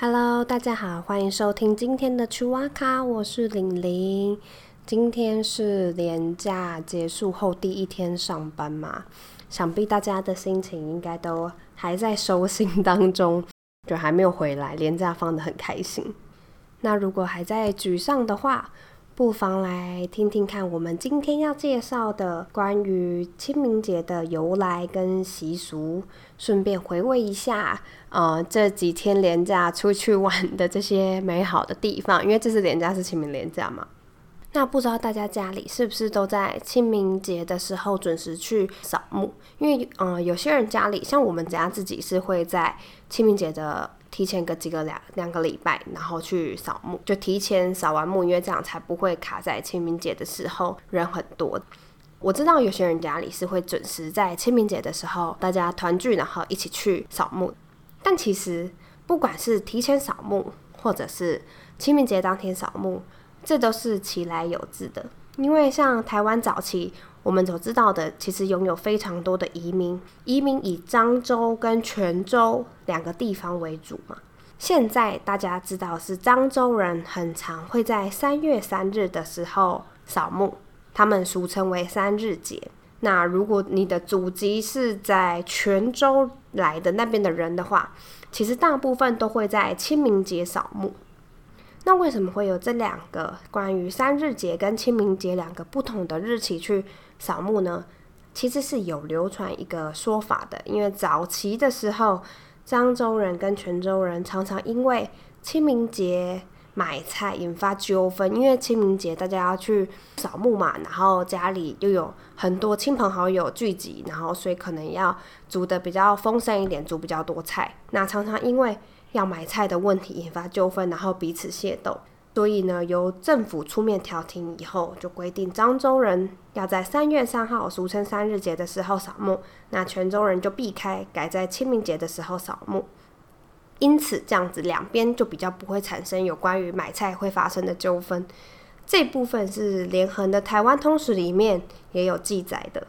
Hello，大家好，欢迎收听今天的趣哇卡，我是玲玲。今天是年假结束后第一天上班嘛，想必大家的心情应该都还在收心当中，就还没有回来，年假放得很开心。那如果还在沮丧的话，不妨来听听看我们今天要介绍的关于清明节的由来跟习俗，顺便回味一下，呃，这几天连假出去玩的这些美好的地方。因为这次连假是清明连假嘛，那不知道大家家里是不是都在清明节的时候准时去扫墓？因为，嗯，有些人家里像我们家自己是会在清明节的。提前个几个两两个礼拜，然后去扫墓，就提前扫完墓，因为这样才不会卡在清明节的时候人很多。我知道有些人家里是会准时在清明节的时候大家团聚，然后一起去扫墓。但其实不管是提前扫墓，或者是清明节当天扫墓，这都是其来有自的。因为像台湾早期。我们所知道的，其实拥有非常多的移民，移民以漳州跟泉州两个地方为主嘛。现在大家知道是漳州人很常会在三月三日的时候扫墓，他们俗称为三日节。那如果你的祖籍是在泉州来的那边的人的话，其实大部分都会在清明节扫墓。那为什么会有这两个关于三日节跟清明节两个不同的日期去？扫墓呢，其实是有流传一个说法的。因为早期的时候，漳州人跟泉州人常常因为清明节买菜引发纠纷。因为清明节大家要去扫墓嘛，然后家里又有很多亲朋好友聚集，然后所以可能要煮的比较丰盛一点，煮比较多菜。那常常因为要买菜的问题引发纠纷，然后彼此械斗。所以呢，由政府出面调停以后，就规定漳州人要在三月三号，俗称三日节的时候扫墓，那泉州人就避开，改在清明节的时候扫墓。因此，这样子两边就比较不会产生有关于买菜会发生的纠纷。这部分是连横的台湾通史里面也有记载的。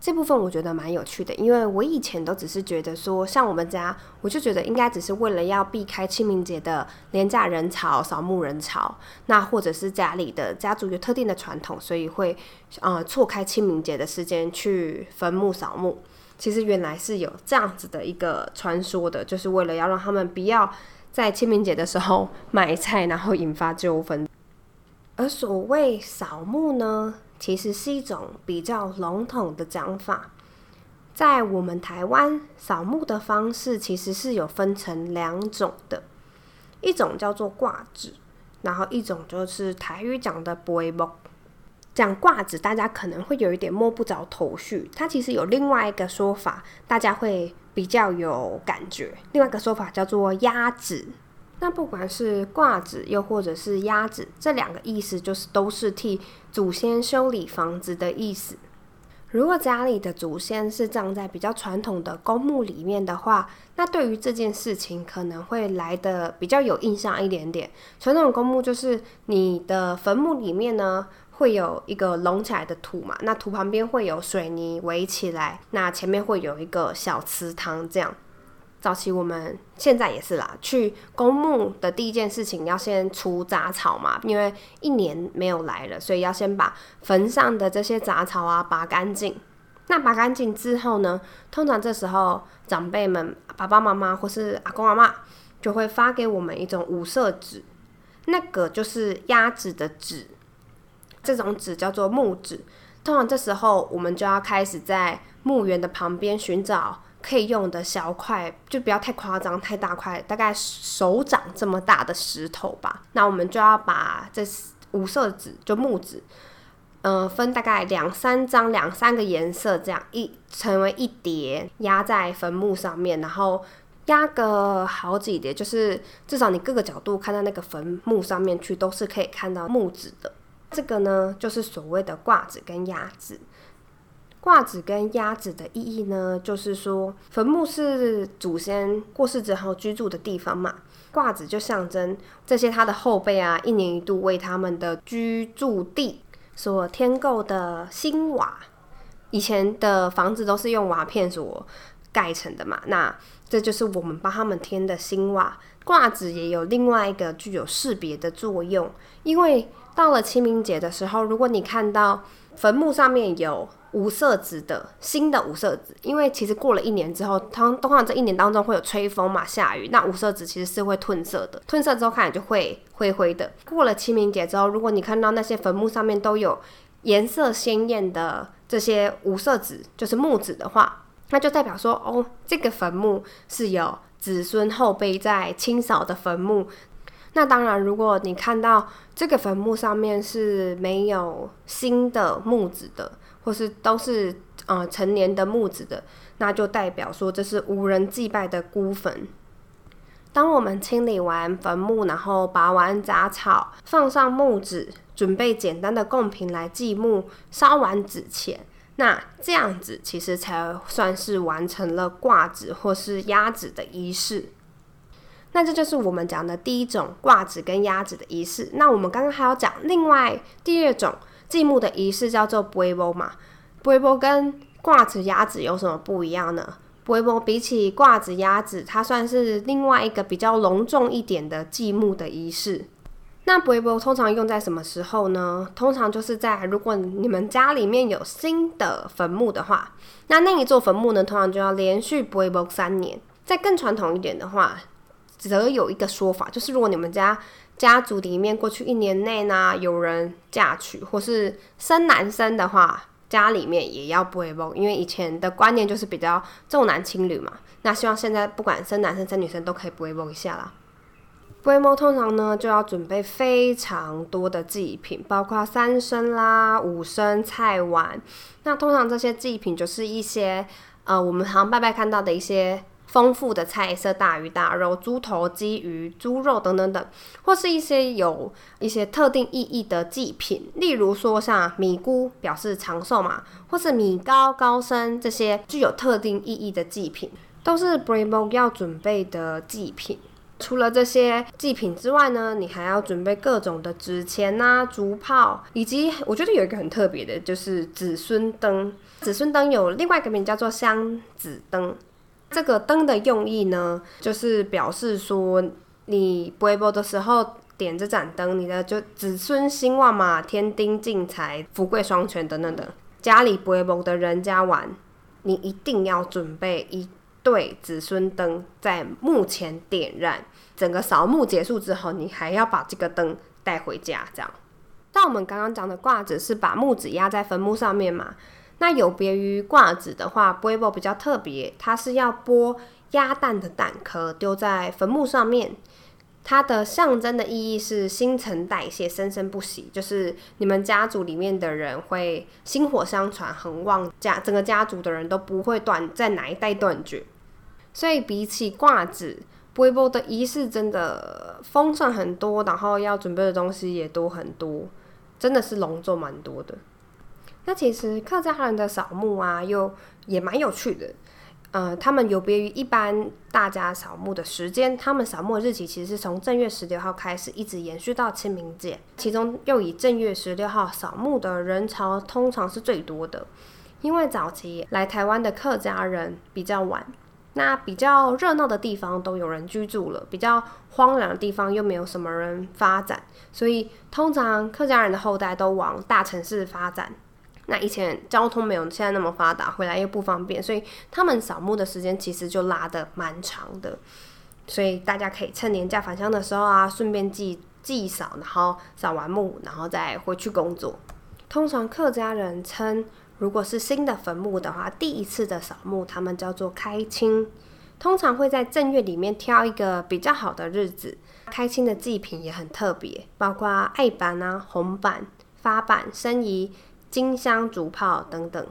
这部分我觉得蛮有趣的，因为我以前都只是觉得说，像我们家，我就觉得应该只是为了要避开清明节的廉价人潮、扫墓人潮，那或者是家里的家族有特定的传统，所以会呃错开清明节的时间去坟墓扫墓。其实原来是有这样子的一个传说的，就是为了要让他们不要在清明节的时候买菜，然后引发纠纷。而所谓扫墓呢？其实是一种比较笼统的讲法，在我们台湾扫墓的方式其实是有分成两种的，一种叫做挂纸，然后一种就是台语讲的不会木。讲挂纸，大家可能会有一点摸不着头绪，它其实有另外一个说法，大家会比较有感觉。另外一个说法叫做压纸。那不管是挂纸，又或者是压纸，这两个意思就是都是替祖先修理房子的意思。如果家里的祖先是葬在比较传统的公墓里面的话，那对于这件事情可能会来的比较有印象一点点。传统公墓就是你的坟墓里面呢会有一个隆起来的土嘛，那土旁边会有水泥围起来，那前面会有一个小祠堂这样。早期我们现在也是啦，去公墓的第一件事情要先除杂草嘛，因为一年没有来了，所以要先把坟上的这些杂草啊拔干净。那拔干净之后呢，通常这时候长辈们、爸爸妈妈或是阿公阿妈就会发给我们一种五色纸，那个就是压纸的纸，这种纸叫做木纸。通常这时候我们就要开始在墓园的旁边寻找。可以用的小块，就不要太夸张，太大块，大概手掌这么大的石头吧。那我们就要把这五色纸，就木纸，呃，分大概两三张、两三个颜色，这样一成为一叠，压在坟墓上面，然后压个好几叠，就是至少你各个角度看到那个坟墓上面去，都是可以看到木纸的。这个呢，就是所谓的挂纸跟压纸。挂纸跟压子的意义呢，就是说坟墓是祖先过世之后居住的地方嘛，挂纸就象征这些他的后辈啊，一年一度为他们的居住地所添购的新瓦。以前的房子都是用瓦片所盖成的嘛，那这就是我们帮他们添的新瓦。挂纸也有另外一个具有识别的作用，因为到了清明节的时候，如果你看到坟墓上面有无色纸的新的无色纸，因为其实过了一年之后，通通常这一年当中会有吹风嘛、下雨，那无色纸其实是会褪色的，褪色之后看起来就会灰灰的。过了清明节之后，如果你看到那些坟墓上面都有颜色鲜艳的这些无色纸，就是木纸的话，那就代表说，哦，这个坟墓是有。子孙后辈在清扫的坟墓，那当然，如果你看到这个坟墓上面是没有新的木子的，或是都是呃成年的木子的，那就代表说这是无人祭拜的孤坟。当我们清理完坟墓，然后拔完杂草，放上木纸，准备简单的贡品来祭墓，烧完纸钱。那这样子其实才算是完成了挂纸或是压纸的仪式。那这就是我们讲的第一种挂纸跟压纸的仪式。那我们刚刚还要讲另外第二种祭墓的仪式，叫做布埃波嘛。布埃波跟挂纸鸭子有什么不一样呢？布埃波比起挂纸鸭子，它算是另外一个比较隆重一点的祭墓的仪式。那不会不通常用在什么时候呢？通常就是在如果你们家里面有新的坟墓的话，那那一座坟墓呢，通常就要连续不会不三年。再更传统一点的话，则有一个说法，就是如果你们家家族里面过去一年内呢有人嫁娶或是生男生的话，家里面也要不会不，因为以前的观念就是比较重男轻女嘛。那希望现在不管生男生生女生都可以不会不一下啦。规模通常呢，就要准备非常多的祭品，包括三牲啦、五牲、菜碗。那通常这些祭品就是一些呃，我们常拜拜看到的一些丰富的菜色，大鱼大肉、猪头、鸡鱼、猪肉等等等，或是一些有一些特定意义的祭品，例如说像米菇表示长寿嘛，或是米糕、高升这些具有特定意义的祭品，都是 Bravo 要准备的祭品。除了这些祭品之外呢，你还要准备各种的纸钱呐、竹炮，以及我觉得有一个很特别的，就是子孙灯。子孙灯有另外一个名叫做香子灯。这个灯的用意呢，就是表示说你不会播的时候点这盏灯，你的就子孙兴旺嘛，添丁进财、富贵双全等等的。家里不会播的人家玩，你一定要准备一。对，子孙灯在墓前点燃，整个扫墓结束之后，你还要把这个灯带回家。这样，但我们刚刚讲的挂纸是把木子压在坟墓上面嘛？那有别于挂纸的话 b 波比较特别，它是要剥鸭蛋的蛋壳丢在坟墓上面，它的象征的意义是新陈代谢、生生不息，就是你们家族里面的人会薪火相传、恒旺，家整个家族的人都不会断在哪一代断绝。所以比起挂纸，微波的仪式真的丰盛很多，然后要准备的东西也多很多，真的是隆重蛮多的。那其实客家人的扫墓啊，又也蛮有趣的。呃，他们有别于一般大家扫墓的时间，他们扫墓的日期其实是从正月十六号开始，一直延续到清明节。其中又以正月十六号扫墓的人潮通常是最多的，因为早期来台湾的客家人比较晚。那比较热闹的地方都有人居住了，比较荒凉的地方又没有什么人发展，所以通常客家人的后代都往大城市发展。那以前交通没有现在那么发达，回来又不方便，所以他们扫墓的时间其实就拉得蛮长的。所以大家可以趁年假返乡的时候啊，顺便祭祭扫，然后扫完墓，然后再回去工作。通常客家人称。如果是新的坟墓的话，第一次的扫墓，他们叫做开清，通常会在正月里面挑一个比较好的日子。开清的祭品也很特别，包括艾板啊、红板、发板、生仪、金香、竹炮等等。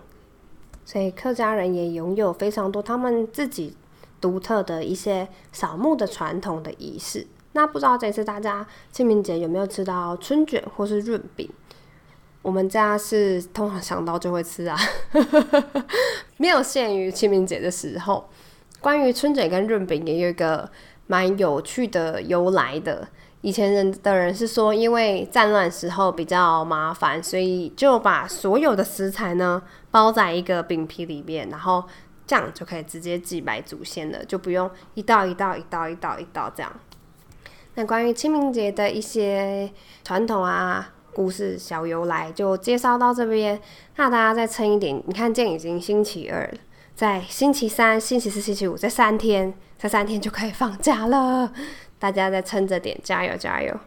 所以客家人也拥有非常多他们自己独特的一些扫墓的传统的仪式。那不知道这次大家清明节有没有吃到春卷或是润饼？我们家是通常想到就会吃啊，没有限于清明节的时候。关于春卷跟润饼也有一个蛮有趣的由来的。以前人的人是说，因为战乱时候比较麻烦，所以就把所有的食材呢包在一个饼皮里面，然后这样就可以直接祭拜祖先了，就不用一道一道、一道一道、一道这样。那关于清明节的一些传统啊、故事、小由来，就介绍到这边。那大家再撑一点，你看，这已经星期二了，在星期三、星期四、星期五这三天，这三天就可以放假了。大家再撑着点，加油加油！